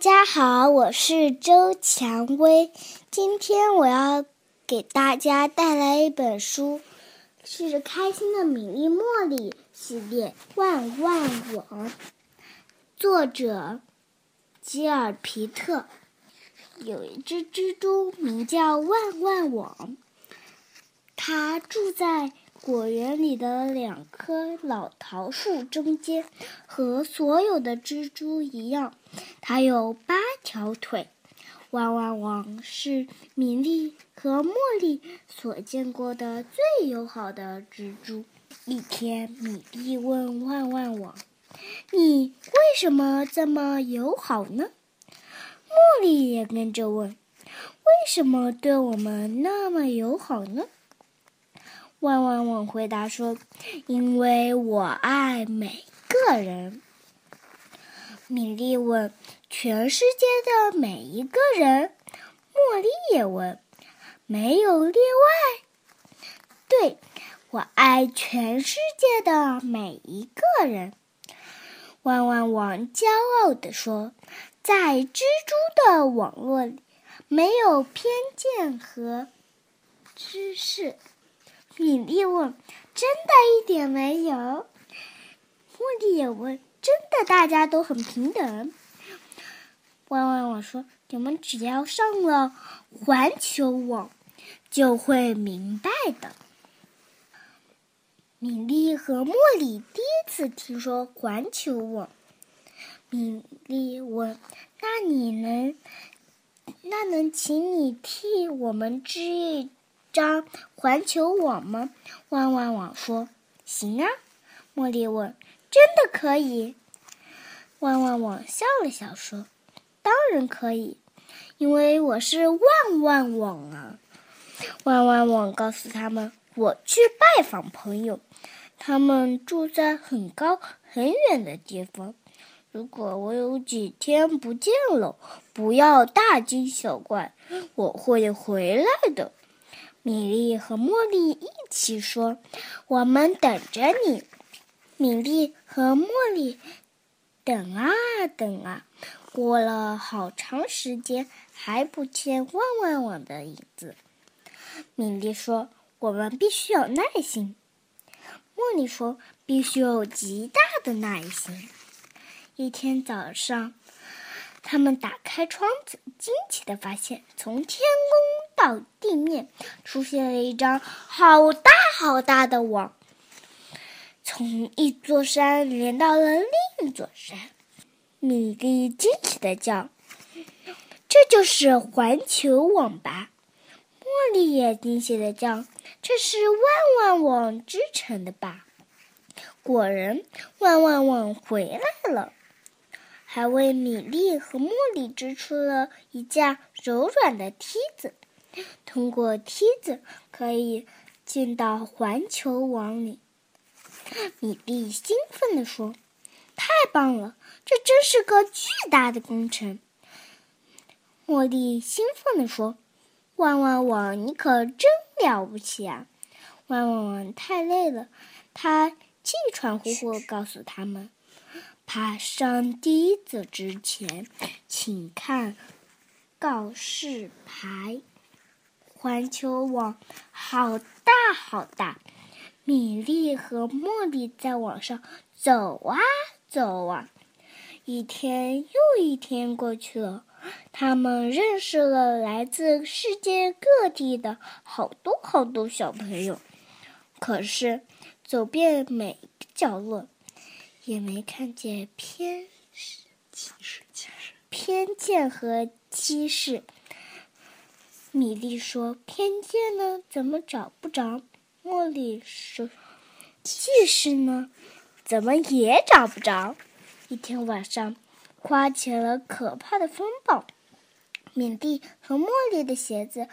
大家好，我是周蔷薇。今天我要给大家带来一本书，是《开心的米粒茉莉》系列《万万网》，作者吉尔皮特。有一只蜘蛛名叫万万网，它住在。果园里的两棵老桃树中间，和所有的蜘蛛一样，它有八条腿。汪汪汪是米粒和茉莉所见过的最友好的蜘蛛。一天，米粒问汪汪汪：“你为什么这么友好呢？”茉莉也跟着问：“为什么对我们那么友好呢？”汪汪汪回答说：“因为我爱每个人。”米粒问：“全世界的每一个人？”茉莉也问：“没有例外？”“对，我爱全世界的每一个人。”万万网骄傲地说：“在蜘蛛的网络里，没有偏见和知识。”米粒问：“真的一点没有？”茉莉也问：“真的大家都很平等？”汪汪网说：“你们只要上了环球网，就会明白的。”米粒和茉莉第一次听说环球网。米粒问：“那你能，那能请你替我们织一？”张环球网吗？万万网说：“行啊。”茉莉问：“真的可以？”万万网笑了笑说：“当然可以，因为我是万万网啊！”万万网告诉他们：“我去拜访朋友，他们住在很高很远的地方。如果我有几天不见了，不要大惊小怪，我会回来的。”米粒和茉莉一起说：“我们等着你。”米粒和茉莉等啊等啊，过了好长时间，还不见万万网的影子。米粒说：“我们必须有耐心。”茉莉说：“必须有极大的耐心。”一天早上。他们打开窗子，惊奇的发现，从天空到地面出现了一张好大好大的网，从一座山连到了另一座山。米莉惊喜的叫：“这就是环球网吧！”茉莉也惊喜的叫：“这是万万网织成的吧？”果然，万万网回来了。还为米粒和茉莉织出了一架柔软的梯子，通过梯子可以进到环球网里。米粒兴奋地说：“太棒了，这真是个巨大的工程。”茉莉兴奋地说：“万万网，你可真了不起啊！”万万网太累了，他气喘呼呼告诉他们。爬上梯子之前，请看告示牌。环球网好大好大，米粒和茉莉在网上走啊走啊。一天又一天过去了，他们认识了来自世界各地的好多好多小朋友。可是，走遍每个角落。也没看见偏歧视、偏见和歧视。米莉说：“偏见呢？怎么找不着？”茉莉说：“歧视呢？怎么也找不着？”一天晚上，刮起了可怕的风暴，米莉和茉莉的鞋子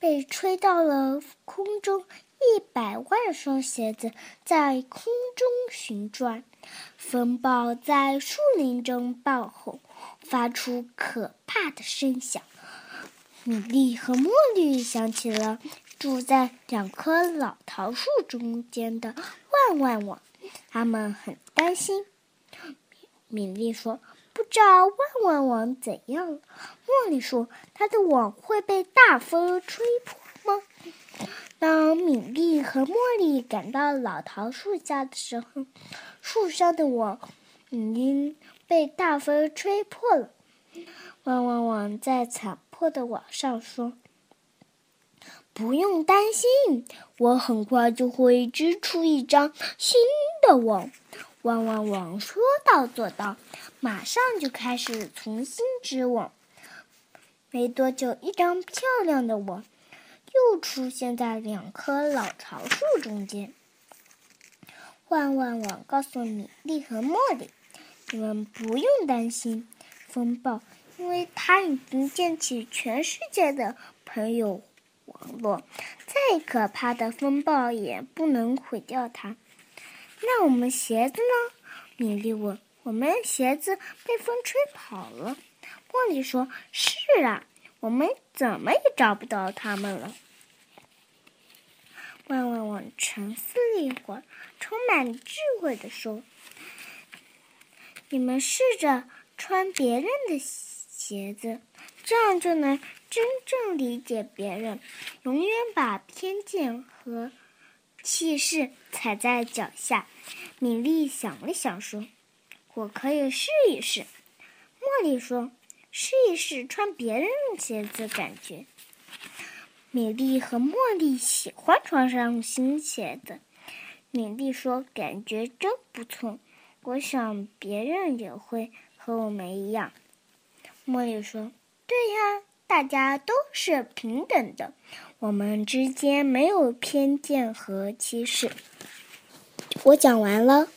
被吹到了空中。一百万双鞋子在空中旋转，风暴在树林中爆吼，发出可怕的声响。米粒和茉莉想起了住在两棵老桃树中间的万万网，他们很担心。米粒说：“不知道万万网怎样。茉莉说：“它的网会被大风吹破吗？”当米莉和茉莉赶到老桃树下的时候，树上的网已经被大风吹破了。万万网在草破的网上说：“不用担心，我很快就会织出一张新的网。”汪汪汪说到做到，马上就开始重新织网。没多久，一张漂亮的网又出现在两棵老桃树中间。万万网告诉米莉和茉莉：“你们不用担心风暴，因为它已经建起全世界的朋友网络，再可怕的风暴也不能毁掉它。”那我们鞋子呢？米莉问。我们鞋子被风吹跑了。茉莉说：“是啊，我们怎么也找不到他们了。”万万万沉思了一会儿，充满智慧地说：“你们试着穿别人的鞋鞋子，这样就能真正理解别人，永远把偏见和……”气势踩在脚下，米莉想了想说：“我可以试一试。”茉莉说：“试一试穿别人的鞋子，感觉。”米莉和茉莉喜欢穿上新鞋子。米莉说：“感觉真不错，我想别人也会和我们一样。”茉莉说：“对呀，大家都是平等的。”我们之间没有偏见和歧视。我讲完了。